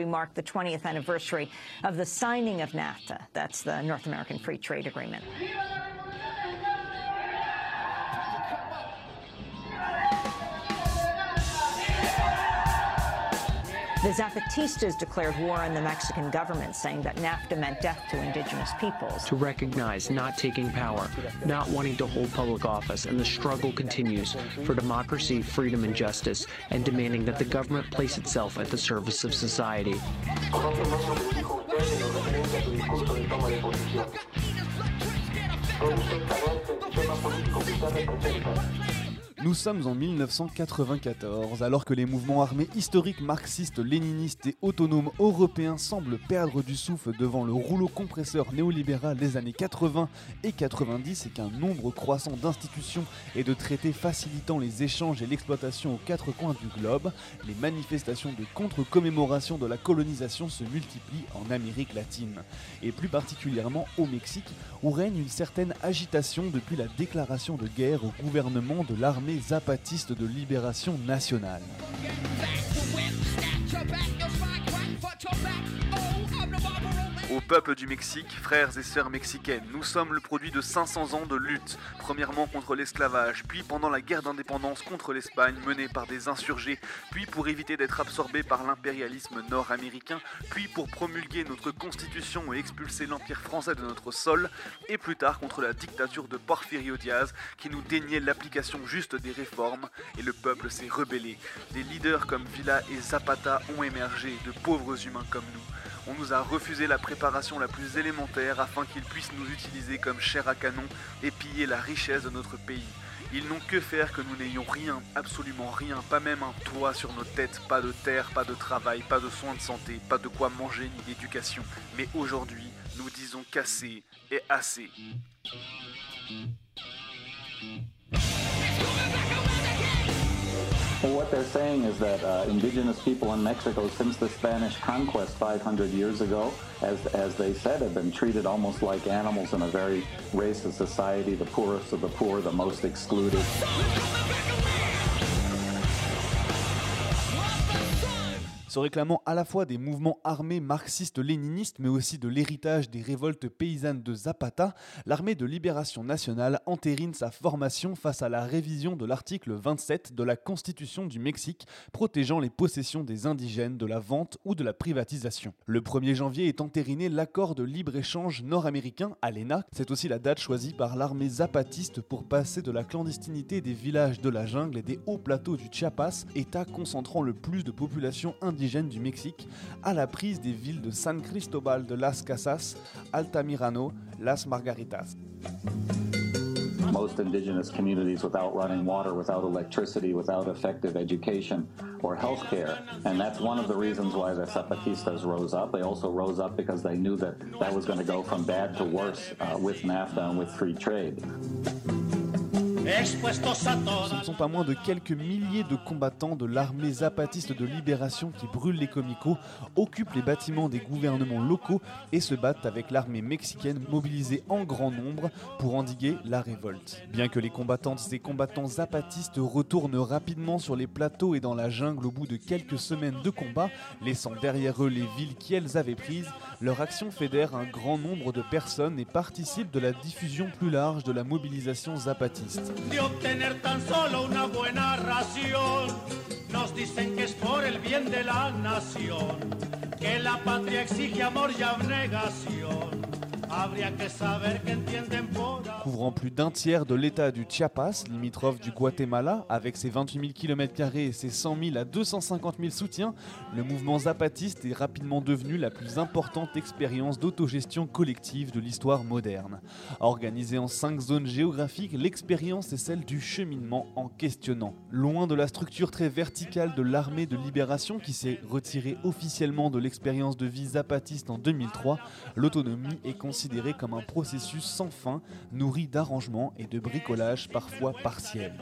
we mark the 20th anniversary of the signing of NAFTA. That's the North American Free Trade Agreement. The Zapatistas declared war on the Mexican government, saying that NAFTA meant death to indigenous peoples. To recognize not taking power, not wanting to hold public office, and the struggle continues for democracy, freedom, and justice, and demanding that the government place itself at the service of society. Nous sommes en 1994, alors que les mouvements armés historiques marxistes, léninistes et autonomes européens semblent perdre du souffle devant le rouleau compresseur néolibéral des années 80 et 90 et qu'un nombre croissant d'institutions et de traités facilitant les échanges et l'exploitation aux quatre coins du globe, les manifestations de contre-commémoration de la colonisation se multiplient en Amérique latine, et plus particulièrement au Mexique, où règne une certaine agitation depuis la déclaration de guerre au gouvernement de l'armée zapatiste de libération nationale. Au peuple du Mexique, frères et sœurs mexicaines, nous sommes le produit de 500 ans de lutte, premièrement contre l'esclavage, puis pendant la guerre d'indépendance contre l'Espagne menée par des insurgés, puis pour éviter d'être absorbés par l'impérialisme nord-américain, puis pour promulguer notre constitution et expulser l'empire français de notre sol, et plus tard contre la dictature de Porfirio Diaz qui nous déniait l'application juste des réformes, et le peuple s'est rebellé. Des leaders comme Villa et Zapata ont émergé, de pauvres humains comme nous. On nous a refusé la préparation la plus élémentaire afin qu'ils puissent nous utiliser comme chair à canon et piller la richesse de notre pays. Ils n'ont que faire que nous n'ayons rien, absolument rien, pas même un toit sur nos têtes, pas de terre, pas de travail, pas de soins de santé, pas de quoi manger ni d'éducation. Mais aujourd'hui, nous disons qu'assez et assez. What they're saying is that uh, indigenous people in Mexico, since the Spanish conquest 500 years ago, as, as they said, have been treated almost like animals in a very racist society, the poorest of the poor, the most excluded. Se réclamant à la fois des mouvements armés marxistes-léninistes, mais aussi de l'héritage des révoltes paysannes de Zapata, l'armée de libération nationale entérine sa formation face à la révision de l'article 27 de la Constitution du Mexique, protégeant les possessions des indigènes de la vente ou de la privatisation. Le 1er janvier est entériné l'accord de libre-échange nord-américain, ALENA. C'est aussi la date choisie par l'armée zapatiste pour passer de la clandestinité des villages de la jungle et des hauts plateaux du Chiapas, état concentrant le plus de population indigène du Mexique à la prise des villes de San Cristobal de las Casas, Altamirano, Las Margaritas. Most indigenous communities without running water, without electricity, without effective education or health care. And that's one of the reasons why the Zapatistas rose up. They also rose up because they knew that that was going to go from bad to worse uh, with NAFTA and with free trade. Ce ne sont pas moins de quelques milliers de combattants de l'armée zapatiste de libération qui brûlent les comicos, occupent les bâtiments des gouvernements locaux et se battent avec l'armée mexicaine mobilisée en grand nombre pour endiguer la révolte. Bien que les combattantes et combattants zapatistes retournent rapidement sur les plateaux et dans la jungle au bout de quelques semaines de combat, laissant derrière eux les villes qu'elles avaient prises, leur action fédère un grand nombre de personnes et participe de la diffusion plus large de la mobilisation zapatiste. De obtener tan solo una buena ración. Nos dicen que es por el bien de la nación, que la patria exige amor y abnegación. Couvrant plus d'un tiers de l'état du Chiapas, limitrophe du Guatemala, avec ses 28 000 km et ses 100 000 à 250 000 soutiens, le mouvement zapatiste est rapidement devenu la plus importante expérience d'autogestion collective de l'histoire moderne. Organisée en cinq zones géographiques, l'expérience est celle du cheminement en questionnant. Loin de la structure très verticale de l'armée de libération qui s'est retirée officiellement de l'expérience de vie zapatiste en 2003, l'autonomie est considérée considéré comme un processus sans fin, nourri d'arrangements et de bricolage parfois partiels.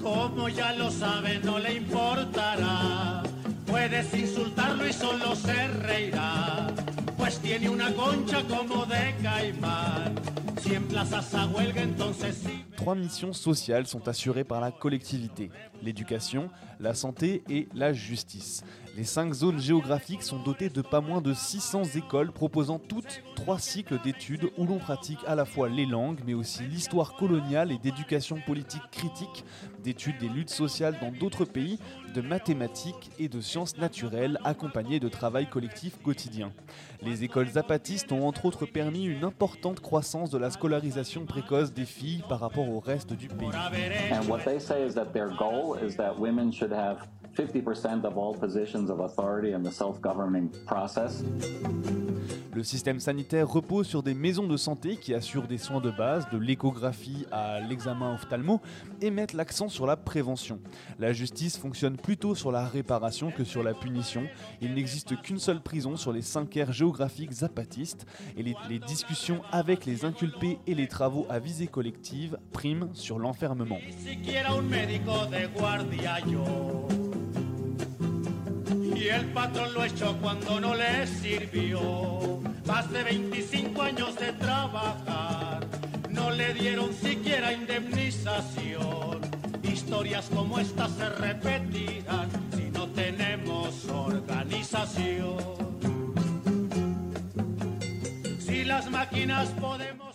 Como ya lo sabe, no le importará. Puedes insultarlo y solo se reirá. Pues tiene una concha como de caimán. Si emplazas a huelga, entonces sí. Trois missions sociales sont assurées par la collectivité l'éducation, la santé et la justice. Les cinq zones géographiques sont dotées de pas moins de 600 écoles proposant toutes trois cycles d'études où l'on pratique à la fois les langues mais aussi l'histoire coloniale et d'éducation politique critique, d'études des luttes sociales dans d'autres pays, de mathématiques et de sciences naturelles accompagnées de travail collectif quotidien. Les écoles zapatistes ont entre autres permis une importante croissance de la scolarisation précoce des filles par rapport au reste du pays. And what they say is that their goal is that women should have 50% of all positions of authority in the self-governing process. Le système sanitaire repose sur des maisons de santé qui assurent des soins de base, de l'échographie à l'examen ophtalmo, et mettent l'accent sur la prévention. La justice fonctionne plutôt sur la réparation que sur la punition. Il n'existe qu'une seule prison sur les cinq aires géographiques zapatistes, et les, les discussions avec les inculpés et les travaux à visée collective priment sur l'enfermement. Y el patrón lo echó cuando no le sirvió. Más de 25 años de trabajar, no le dieron siquiera indemnización. Historias como estas se repetirán si no tenemos organización.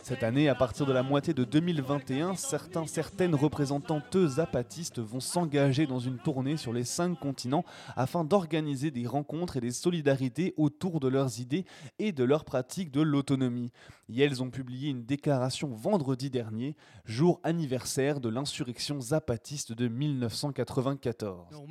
Cette année, à partir de la moitié de 2021, certains, certaines représentantes zapatistes vont s'engager dans une tournée sur les cinq continents afin d'organiser des rencontres et des solidarités autour de leurs idées et de leur pratique de l'autonomie. Et elles ont publié une déclaration vendredi dernier, jour anniversaire de l'insurrection zapatiste de 1994. No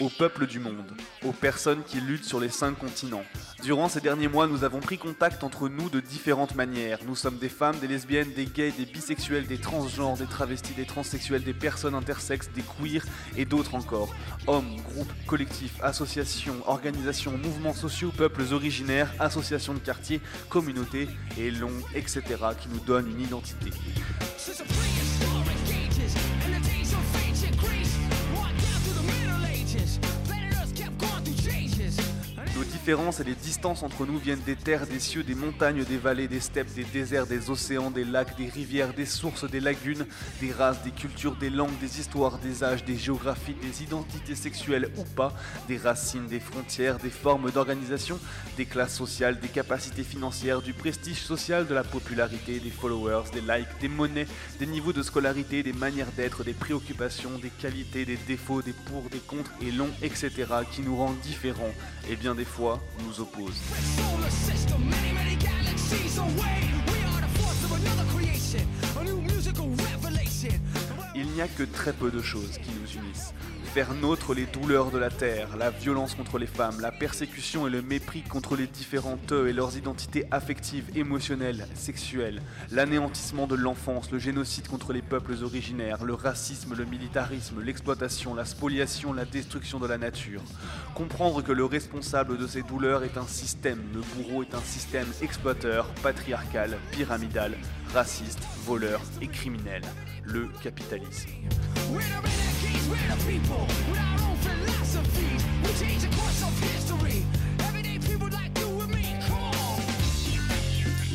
Au peuple du monde, aux personnes qui luttent sur les cinq continents. Durant ces derniers mois, nous avons pris contact entre nous de différentes manières. Nous sommes des femmes, des lesbiennes, des gays, des bisexuels, des transgenres, des travestis, des transsexuels, des personnes intersexes, des queers et d'autres encore. Hommes, groupes, collectifs, associations, organisations, mouvements sociaux, peuples originaires, associations de quartiers, communautés et longs, etc. qui nous donnent une identité. Différences et les distances entre nous viennent des terres, des cieux, des montagnes, des vallées, des steppes, des déserts, des océans, des lacs, des rivières, des sources, des lagunes, des races, des cultures, des langues, des histoires, des âges, des géographies, des identités sexuelles ou pas, des racines, des frontières, des formes d'organisation, des classes sociales, des capacités financières, du prestige social, de la popularité, des followers, des likes, des monnaies, des niveaux de scolarité, des manières d'être, des préoccupations, des qualités, des défauts, des pour, des contre et longs, etc. qui nous rendent différents et bien des fois nous opposent. Il n'y a que très peu de choses qui nous unissent. Faire nôtre les douleurs de la terre, la violence contre les femmes, la persécution et le mépris contre les différentes eux et leurs identités affectives, émotionnelles, sexuelles, l'anéantissement de l'enfance, le génocide contre les peuples originaires, le racisme, le militarisme, l'exploitation, la spoliation, la destruction de la nature. Comprendre que le responsable de ces douleurs est un système, le bourreau est un système exploiteur, patriarcal, pyramidal, raciste, voleur et criminel, le capitalisme. We're the renegades, we're the people with our own philosophies.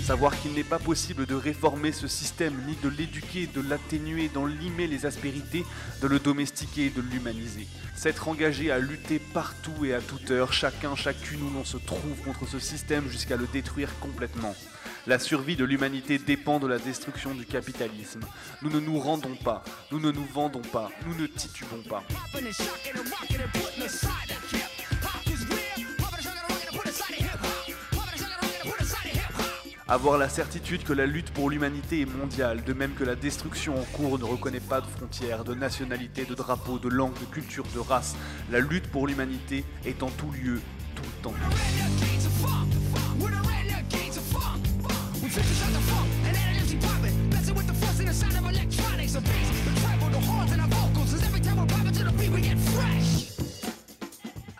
Savoir qu'il n'est pas possible de réformer ce système, ni de l'éduquer, de l'atténuer, d'en limer les aspérités, de le domestiquer et de l'humaniser. S'être engagé à lutter partout et à toute heure, chacun, chacune où l'on se trouve contre ce système jusqu'à le détruire complètement. La survie de l'humanité dépend de la destruction du capitalisme. Nous ne nous rendons pas, nous ne nous vendons pas, nous ne titubons pas. Avoir la certitude que la lutte pour l'humanité est mondiale, de même que la destruction en cours ne reconnaît pas de frontières, de nationalité, de drapeau, de langue, de culture, de race. La lutte pour l'humanité est en tout lieu, tout le temps.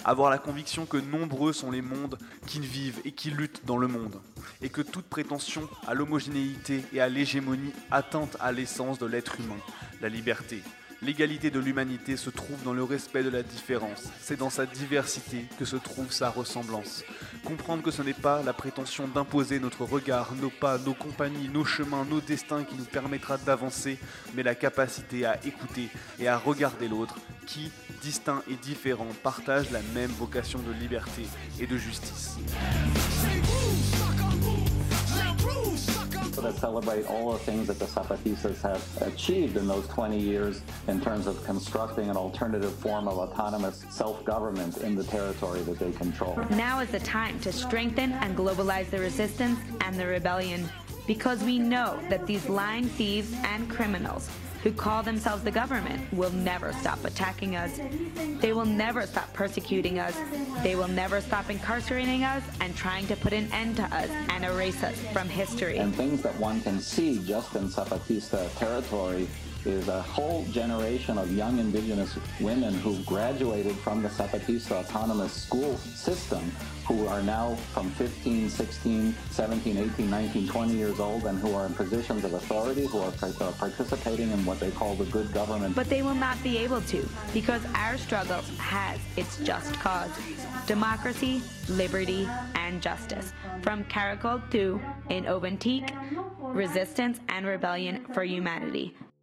Avoir la conviction que nombreux sont les mondes qui vivent et qui luttent dans le monde, et que toute prétention à l'homogénéité et à l'hégémonie atteinte à l'essence de l'être humain, la liberté, L'égalité de l'humanité se trouve dans le respect de la différence. C'est dans sa diversité que se trouve sa ressemblance. Comprendre que ce n'est pas la prétention d'imposer notre regard, nos pas, nos compagnies, nos chemins, nos destins qui nous permettra d'avancer, mais la capacité à écouter et à regarder l'autre qui, distinct et différent, partage la même vocation de liberté et de justice. That celebrate all the things that the Zapatistas have achieved in those 20 years in terms of constructing an alternative form of autonomous self-government in the territory that they control. Now is the time to strengthen and globalize the resistance and the rebellion because we know that these lying thieves and criminals who call themselves the government will never stop attacking us. They will never stop persecuting us. They will never stop incarcerating us and trying to put an end to us and erase us from history. And things that one can see just in Zapatista territory is a whole generation of young indigenous women who graduated from the Zapatista autonomous school system who are now from 15, 16, 17, 18, 19, 20 years old and who are in positions of authority, who are uh, participating in what they call the good government. But they will not be able to because our struggle has its just cause. Democracy, liberty, and justice. From Caracol to in Oventique, resistance and rebellion for humanity.